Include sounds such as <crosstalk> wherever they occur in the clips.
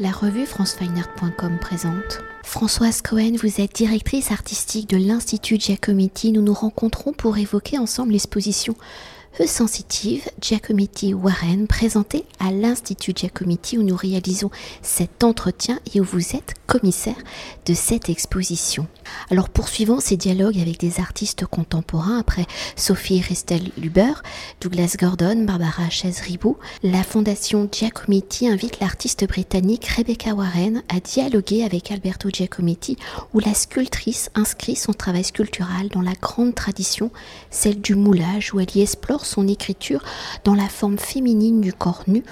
La revue francefineart.com présente. Françoise Cohen, vous êtes directrice artistique de l'Institut Giacometti. Nous nous rencontrons pour évoquer ensemble l'exposition E-Sensitive Giacometti Warren présentée à l'Institut Giacometti où nous réalisons cet entretien et où vous êtes commissaire de cette exposition. Alors poursuivons ces dialogues avec des artistes contemporains après Sophie Ristel-Luber, Douglas Gordon, Barbara Chaise-Ribou, la fondation Giacometti invite l'artiste britannique Rebecca Warren à dialoguer avec Alberto Giacometti où la sculptrice inscrit son travail sculptural dans la grande tradition, celle du moulage où elle y explore son écriture dans la forme féminine du corps nu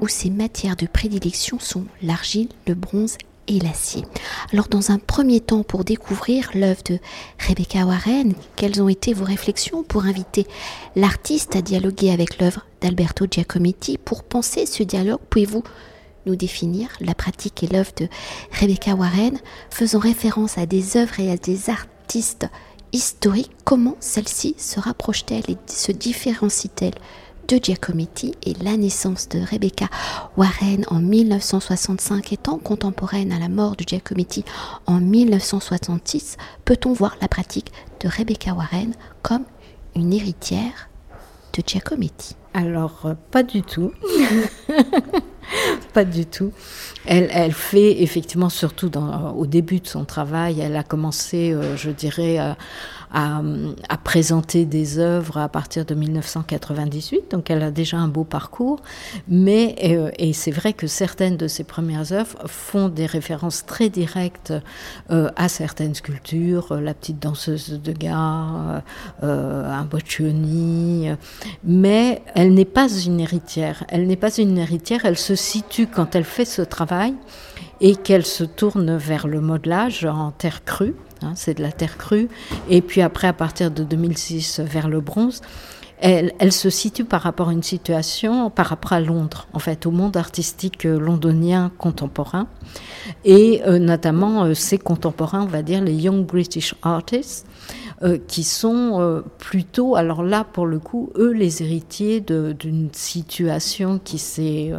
où ses matières de prédilection sont l'argile, le bronze et l'acier. Alors dans un premier temps, pour découvrir l'œuvre de Rebecca Warren, quelles ont été vos réflexions pour inviter l'artiste à dialoguer avec l'œuvre d'Alberto Giacometti Pour penser ce dialogue, pouvez-vous nous définir la pratique et l'œuvre de Rebecca Warren, faisant référence à des œuvres et à des artistes historiques, comment celle-ci se rapproche-t-elle et se différencie-t-elle de Giacometti et la naissance de Rebecca Warren en 1965 étant contemporaine à la mort de Giacometti en 1966, peut-on voir la pratique de Rebecca Warren comme une héritière de Giacometti? Alors, euh, pas du tout. <laughs> pas du tout. Elle, elle, fait effectivement, surtout dans, au début de son travail, elle a commencé, euh, je dirais, à, à, présenter des œuvres à partir de 1998, donc elle a déjà un beau parcours, mais, euh, et c'est vrai que certaines de ses premières œuvres font des références très directes euh, à certaines sculptures, euh, La petite danseuse de gare, un Boccioni, mais elle n'est pas une héritière. Elle n'est pas une héritière, elle se situe quand elle fait ce travail et qu'elle se tourne vers le modelage en terre crue Hein, c'est de la terre crue. Et puis après, à partir de 2006, vers le bronze, elle, se situe par rapport à une situation, par rapport à Londres, en fait, au monde artistique londonien contemporain, et euh, notamment euh, ces contemporains, on va dire les Young British Artists, euh, qui sont euh, plutôt, alors là pour le coup, eux les héritiers d'une situation qui s'est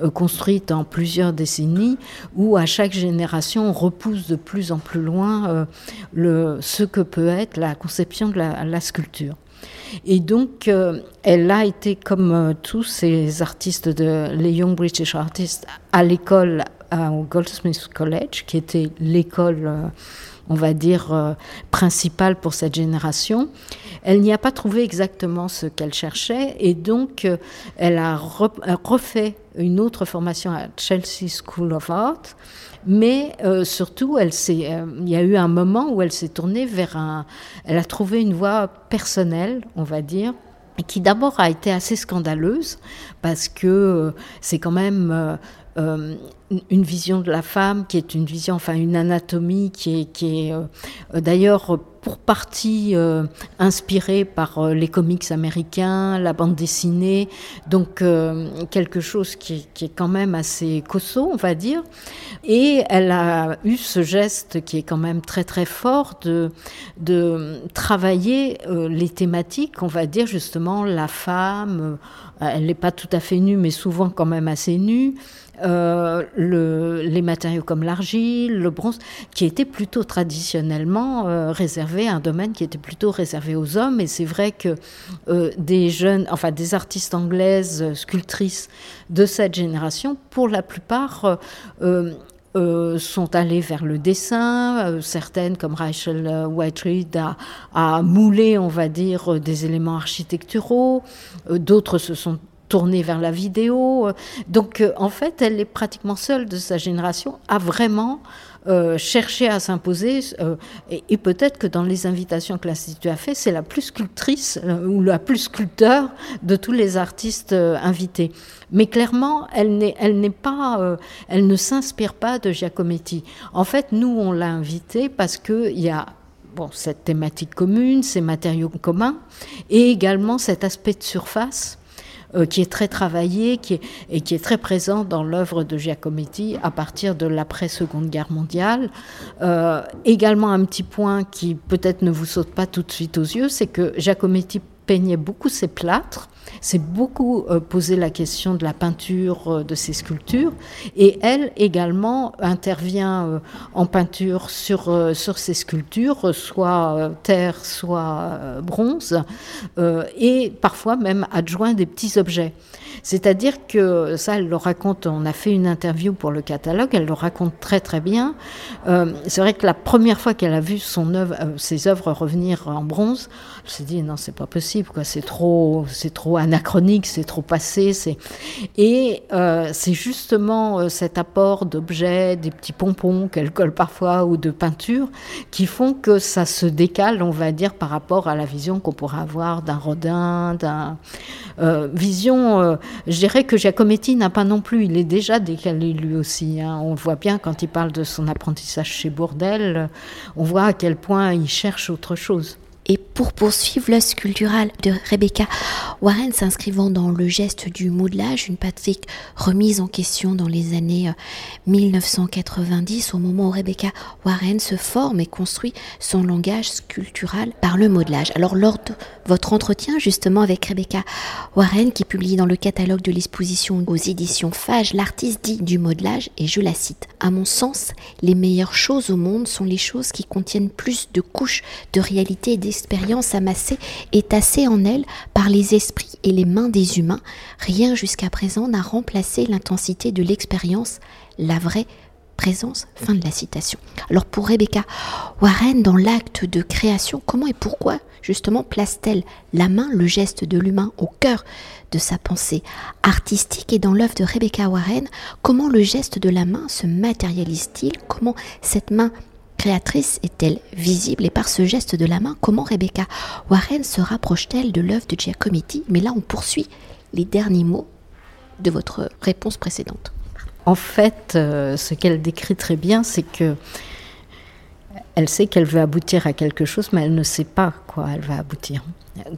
euh, construite en plusieurs décennies, où à chaque génération on repousse de plus en plus loin le, ce que peut être la conception de la, sculpture. Et donc, elle a été, comme tous ces artistes, de, les Young British Artists, à l'école, au Goldsmiths College, qui était l'école, on va dire, principale pour cette génération. Elle n'y a pas trouvé exactement ce qu'elle cherchait, et donc, elle a refait une autre formation à Chelsea School of Art mais euh, surtout, euh, il y a eu un moment où elle s'est tournée vers un. Elle a trouvé une voie personnelle, on va dire, qui d'abord a été assez scandaleuse parce que euh, c'est quand même euh, une vision de la femme qui est une vision, enfin une anatomie qui est, qui est euh, d'ailleurs pour partie euh, inspirée par les comics américains, la bande dessinée, donc quelque chose qui, qui, est quand même assez costaud, on va dire. Et elle a eu ce geste qui est quand même très très fort de, de travailler les thématiques, on va dire justement la femme, elle n'est pas tout à fait nue, mais souvent quand même assez nue. Euh, le, les matériaux comme l'argile, le bronze, qui étaient plutôt traditionnellement euh, réservés à un domaine qui était plutôt réservé aux hommes. Et c'est vrai que euh, des jeunes, enfin des artistes anglaises, sculptrices de cette génération, pour la plupart, sont allées vers le dessin. Certaines, comme Rachel Whiteread, a, moulé, on va dire, des éléments architecturaux. D'autres se sont tournées vers la vidéo. Donc, euh, en fait, elle est pratiquement seule de sa génération à vraiment euh, chercher à s'imposer. Euh, et, peut-être que dans les invitations que l'Institut a fait, c'est la plus sculptrice euh, ou la plus sculpteur de tous les artistes euh, invités. Mais clairement, elle n'est, elle n'est pas, euh, elle ne s'inspire pas de Giacometti. En fait, nous, on l'a invitée parce qu'il y a bon, cette thématique commune, ces matériaux communs, et également cet aspect de surface euh, qui est très travaillé qui est, et qui est très présent dans l'œuvre de Giacometti à partir de l'après-seconde guerre mondiale. Euh, également un petit point qui peut-être ne vous saute pas tout de suite aux yeux, c'est que Giacometti peignait beaucoup ses plâtres s'est beaucoup euh, posé la question de la peinture euh, de ces sculptures. Et elle également intervient euh, en peinture sur, sur ces sculptures, soit terre, soit bronze, et parfois même adjoint des petits objets. C'est-à-dire que ça, elle le raconte, on a fait une interview pour le catalogue, elle le raconte très très bien. Euh, c'est vrai que la première fois qu'elle a vu euh, ses œuvres revenir en bronze, elle s'est dit non, c'est pas possible, quoi, c'est trop, c'est trop anachronique, c'est trop passé. Et euh, c'est justement cet apport d'objets, des petits pompons qu'elle colle parfois ou de peinture qui font que ça se décale, on va dire, par rapport à la vision qu'on pourrait avoir d'un Rodin, d'un vision je dirais que Giacometti n'a pas non plus, il est déjà décalé lui aussi. Hein. On voit bien quand il parle de son apprentissage chez Bourdelle, on voit à quel point il cherche autre chose. Et pour poursuivre l'œuvre sculpturale de Rebecca Warren s'inscrivant dans le geste du modelage, une pratique remise en question dans les années 1990, euh, au moment où Rebecca Warren se forme et construit son langage sculptural par le modelage. Alors lors de votre entretien justement avec Rebecca Warren, qui publie dans le catalogue de l'exposition aux éditions Fage, l'artiste dit du modelage, et je la cite, À mon sens, les meilleures choses au monde sont les choses qui contiennent plus de couches de réalité et d'expérience amassées et tassées en elles par les esprits et les mains des humains. Rien jusqu'à présent n'a remplacé l'intensité de l'expérience, la vraie présence. Fin de la citation. Alors pour Rebecca Warren, dans l'acte de création, comment et pourquoi justement place-t-elle la main, le geste de l'humain au cœur de sa pensée artistique et dans l'œuvre de Rebecca Warren, comment le geste de la main se matérialise-t-il Comment cette main créatrice est-elle visible? Et par ce geste de la main, comment Rebecca Warren se rapproche-t-elle de l'œuvre de Giacometti? Mais là, on poursuit les derniers mots de votre réponse précédente. En fait, euh, ce qu'elle décrit très bien, c'est que elle sait qu'elle veut aboutir à quelque chose, mais elle ne sait pas quoi elle va aboutir.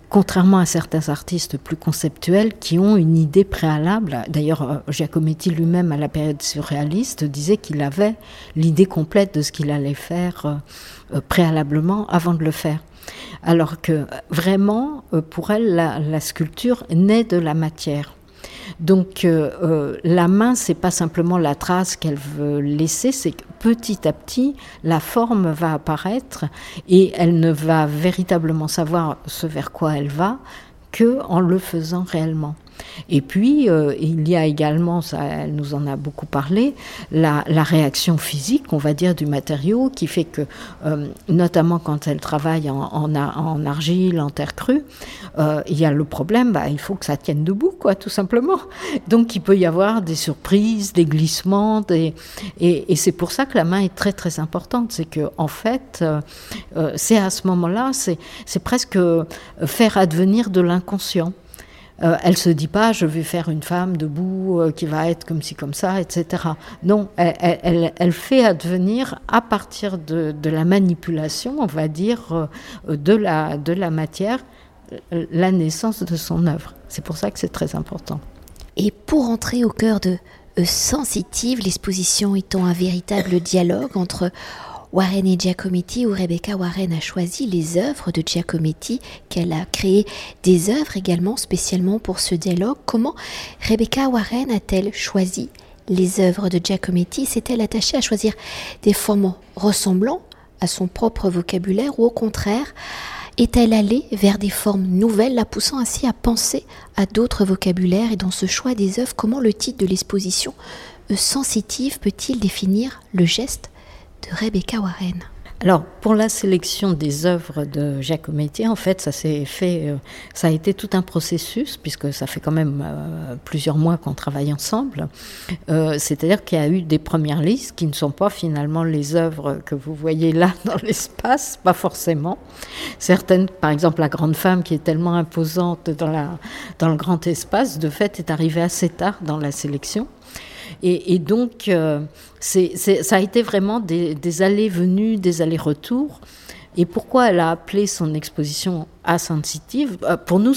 Contrairement à certains artistes plus conceptuels qui ont une idée préalable, d'ailleurs euh, Giacometti lui-même à la période surréaliste disait qu'il avait l'idée complète de ce qu'il allait faire euh, préalablement avant de le faire. Alors que vraiment, pour elle, la sculpture naît de la matière. Donc euh, euh, la main, c'est pas simplement la trace qu'elle veut laisser, c'est petit à petit, la forme va apparaître et elle ne va véritablement savoir ce vers quoi elle va que en le faisant réellement. Et puis, euh, il y a également, ça, elle nous en a beaucoup parlé, la, réaction physique, on va dire, du matériau, qui fait que, euh, notamment quand elle travaille en, argile, en terre crue, euh, il y a le problème, bah, il faut que ça tienne debout, quoi, tout simplement. Donc, il peut y avoir des surprises, des glissements, et, et c'est pour ça que la main est très, très importante. C'est que, en fait, c'est à ce moment-là, c'est presque faire advenir de l'inconscient. Euh, elle se dit pas je vais faire une femme debout euh, qui va être comme ci comme ça, etc. Non, elle, fait advenir à partir de, la manipulation, on va dire, euh, de, la, de la matière, la naissance de son œuvre. C'est pour ça que c'est très important. Et pour entrer au cœur de Sensitive, l'exposition étant un véritable dialogue entre Warren et Giacometti, où Rebecca Warren a choisi les œuvres de Giacometti, qu'elle a créé des œuvres également spécialement pour ce dialogue. Comment Rebecca Warren a-t-elle choisi les œuvres de Giacometti? S'est-elle attachée à choisir des formes ressemblant à son propre vocabulaire ou au contraire est-elle allée vers des formes nouvelles, la poussant ainsi à penser à d'autres vocabulaires? Et dans ce choix des œuvres, comment le titre de l'exposition Sensitive peut-il définir le geste? De Rebecca Warren alors, pour la sélection des œuvres de Giacometti, en fait, ça s'est fait, euh, ça a été tout un processus, puisque ça fait quand même euh, plusieurs mois qu'on travaille ensemble. Euh, c'est-à-dire qu'il y a eu des premières listes qui ne sont pas finalement les œuvres que vous voyez là <laughs> dans l'espace, pas forcément. Certaines, par exemple, la grande femme qui est tellement imposante dans, le grand espace, de fait, est arrivée assez tard dans la sélection. Et, donc, euh, ça a été vraiment des, allées-venues, des allers-retours. Et pourquoi elle a appelé son exposition sensitive, euh, pour nous,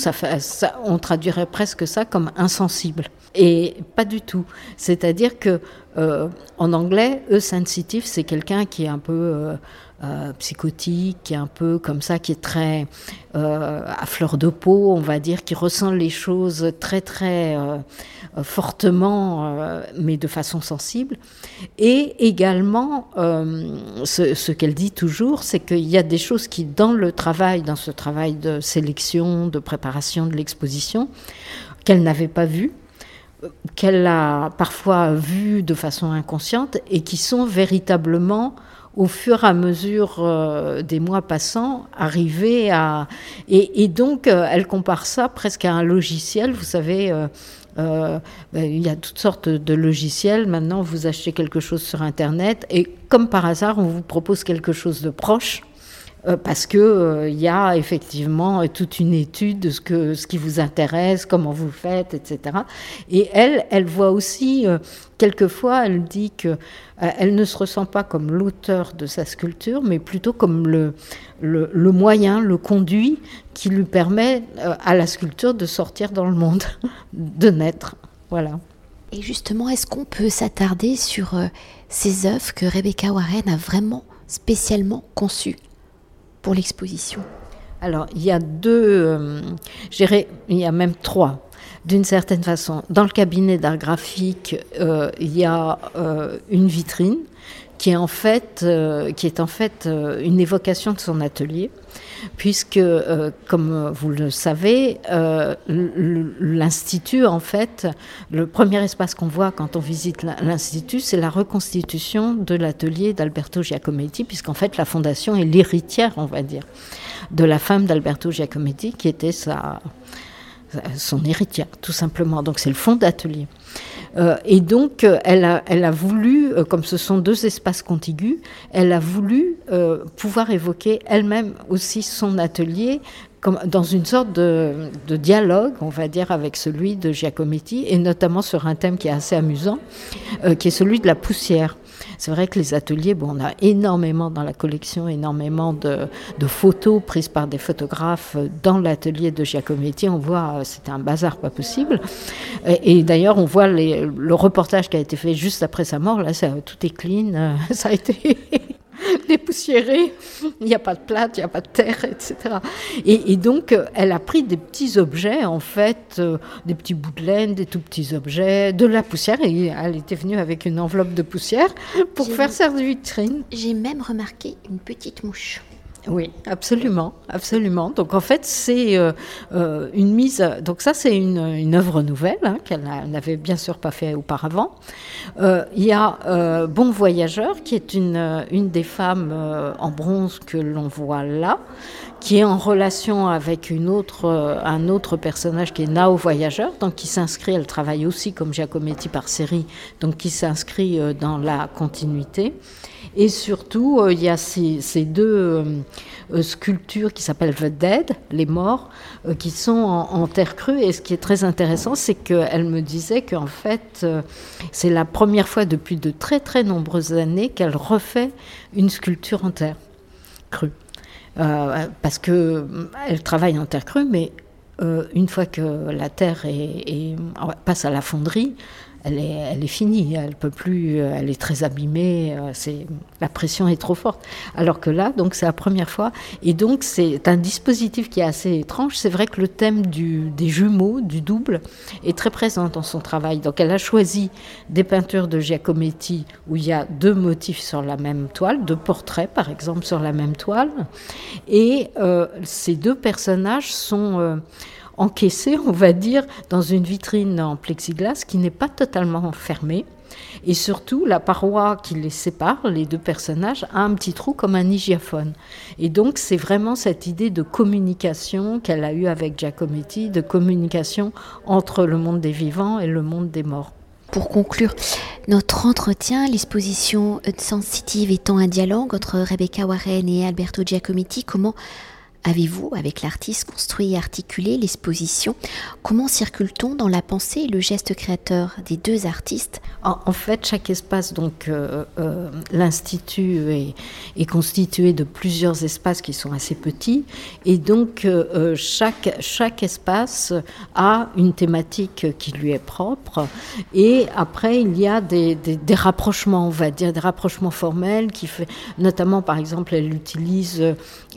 on traduirait presque ça comme insensible. Et pas du tout. C'est-à-dire que euh, en anglais, e sensitive, c'est quelqu'un qui est un peu euh, psychotique, qui est un peu comme ça, qui est très euh, à fleur de peau, on va dire, qui ressent les choses très très euh, fortement, mais de façon sensible. Et également, ce, ce qu'elle dit toujours, c'est qu'il y a des choses qui, dans le travail, dans ce travail de sélection, de préparation de l'exposition, qu'elle n'avait pas vues qu'elle a parfois vues de façon inconsciente et qui sont véritablement au fur et à mesure euh, des mois passants, arriver à... Et, donc, euh, elle compare ça presque à un logiciel. Vous savez, euh, ben, il y a toutes sortes de logiciels. Maintenant, vous achetez quelque chose sur Internet et comme par hasard, on vous propose quelque chose de proche parce que euh, il y a effectivement toute une étude de ce que ce qui vous intéresse, comment vous faites, etc. Et elle, elle voit aussi euh, quelquefois, elle dit que elle ne se ressent pas comme l'auteur de sa sculpture, mais plutôt comme le, le, le, moyen, le conduit qui lui permet à la sculpture de sortir dans le monde, <laughs> de naître. Voilà. Et justement, est-ce qu'on peut s'attarder sur ces œuvres que Rebecca Warren a vraiment spécialement conçues? L'exposition Alors, il y a deux, euh, il y a même trois. D'une certaine façon, dans le cabinet d'art graphique, euh, il y a euh, une vitrine qui est en fait, qui est en fait une évocation de son atelier puisque, euh, comme vous le savez, euh, l'Institut, en fait, le premier espace qu'on voit quand on visite l'Institut, c'est la reconstitution de l'atelier d'Alberto Giacometti, puisqu'en fait, la fondation est l'héritière, on va dire, de la femme d'Alberto Giacometti, qui était sa, son héritière, tout simplement. Donc, c'est le fond d'atelier. Euh, et donc, euh, elle a, voulu, euh, comme ce sont deux espaces contigus, elle a voulu pouvoir évoquer elle-même aussi son atelier comme dans une sorte de, dialogue, on va dire, avec celui de Giacometti, et notamment sur un thème qui est assez amusant, qui est celui de la poussière. C'est vrai que les ateliers, bon, on a énormément dans la collection, énormément de, photos prises par des photographes dans l'atelier de Giacometti. On voit, euh, c'était un bazar pas possible. Et, d'ailleurs, on voit le reportage qui a été fait juste après sa mort. Là, ça, tout est clean. Euh, <laughs> ça a été <laughs> dépoussiéré, il n'y a pas de plate, il n'y a pas de terre, etc. Et, donc, euh, elle a pris des petits objets, en fait, euh, des petits bouts de laine, des tout petits objets, de la poussière, et elle était venue avec une enveloppe de poussière pour faire servir vitrine. J'ai même remarqué une petite mouche. Oui, absolument, absolument. Donc en fait, c'est euh, euh, une mise. Donc ça, c'est une, œuvre nouvelle hein, qu'elle n'avait bien sûr pas fait auparavant. Euh, il y a Bon Voyageur, qui est une, une des femmes en bronze que l'on voit là, qui est en relation avec une autre, un autre personnage qui est Nao Voyageur, donc qui s'inscrit. Elle travaille aussi comme Giacometti par série, donc qui s'inscrit dans la continuité. Et surtout, euh, il y a ces, deux euh, euh, sculptures qui s'appellent The Dead, les morts, qui sont en, terre crue. Et ce qui est très intéressant, c'est qu'elle me disait qu'en fait, c'est la première fois depuis de très très nombreuses années qu'elle refait une sculpture en terre crue. parce qu'elle travaille en terre crue, mais une fois que la terre passe à la fonderie, elle est, finie, elle peut plus, euh, elle est très abîmée, euh, c'est, la pression est trop forte. Alors que là, donc c'est la première fois, et donc c'est un dispositif qui est assez étrange. C'est vrai que le thème des jumeaux, du double, est très présent dans son travail. Donc elle a choisi des peintures de Giacometti où il y a deux motifs sur la même toile, deux portraits par exemple sur la même toile, et euh, ces deux personnages sont encaissé, on va dire, dans une vitrine en plexiglas qui n'est pas totalement fermée. Et surtout, la paroi qui les sépare, les deux personnages, a un petit trou comme un hygiaphone. Et donc, c'est vraiment cette idée de communication qu'elle a eue avec Giacometti, de communication entre le monde des vivants et le monde des morts. Pour conclure notre entretien, l'exposition sensitive étant un dialogue entre Rebecca Warren et Alberto Giacometti, comment Avez-vous, avec l'artiste, construit et articulé l'exposition Comment circule-t-on dans la pensée et le geste créateur des deux artistes en, fait, chaque espace, donc euh, euh, l'Institut est, constitué de plusieurs espaces qui sont assez petits. Et donc, euh, chaque, chaque espace a une thématique qui lui est propre. Et après, il y a des, des, des rapprochements, on va dire, des rapprochements formels qui fait, notamment, par exemple, elle utilise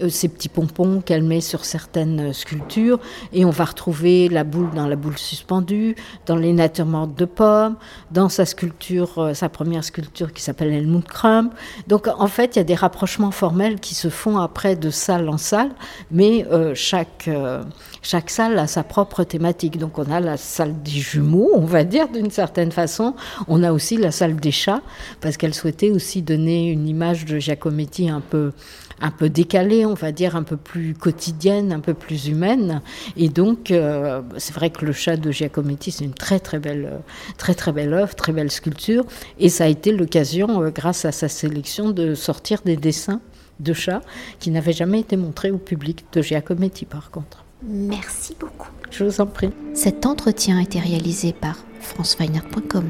ces petits pompons qu'elle met sur certaines sculptures et on va retrouver la boule dans la boule suspendue, dans les natures mortes de pommes, dans sa sculpture, euh, sa première sculpture qui s'appelle Helmut Crumb. Donc en fait, il y a des rapprochements formels qui se font après de salle en salle, mais euh, chaque, euh, chaque salle a sa propre thématique. Donc on a la salle des jumeaux, on va dire d'une certaine façon. On a aussi la salle des chats, parce qu'elle souhaitait aussi donner une image de Giacometti un peu un peu décalée, on va dire, un peu plus quotidienne, un peu plus humaine. Et donc, euh, c'est vrai que le chat de Giacometti, c'est une très très belle, très très belle œuvre, très belle sculpture. Et ça a été l'occasion, euh, grâce à sa sélection, de sortir des dessins de chats qui n'avaient jamais été montrés au public de Giacometti, par contre. Merci beaucoup. Je vous en prie. Cet entretien a été réalisé par franceweiner.com.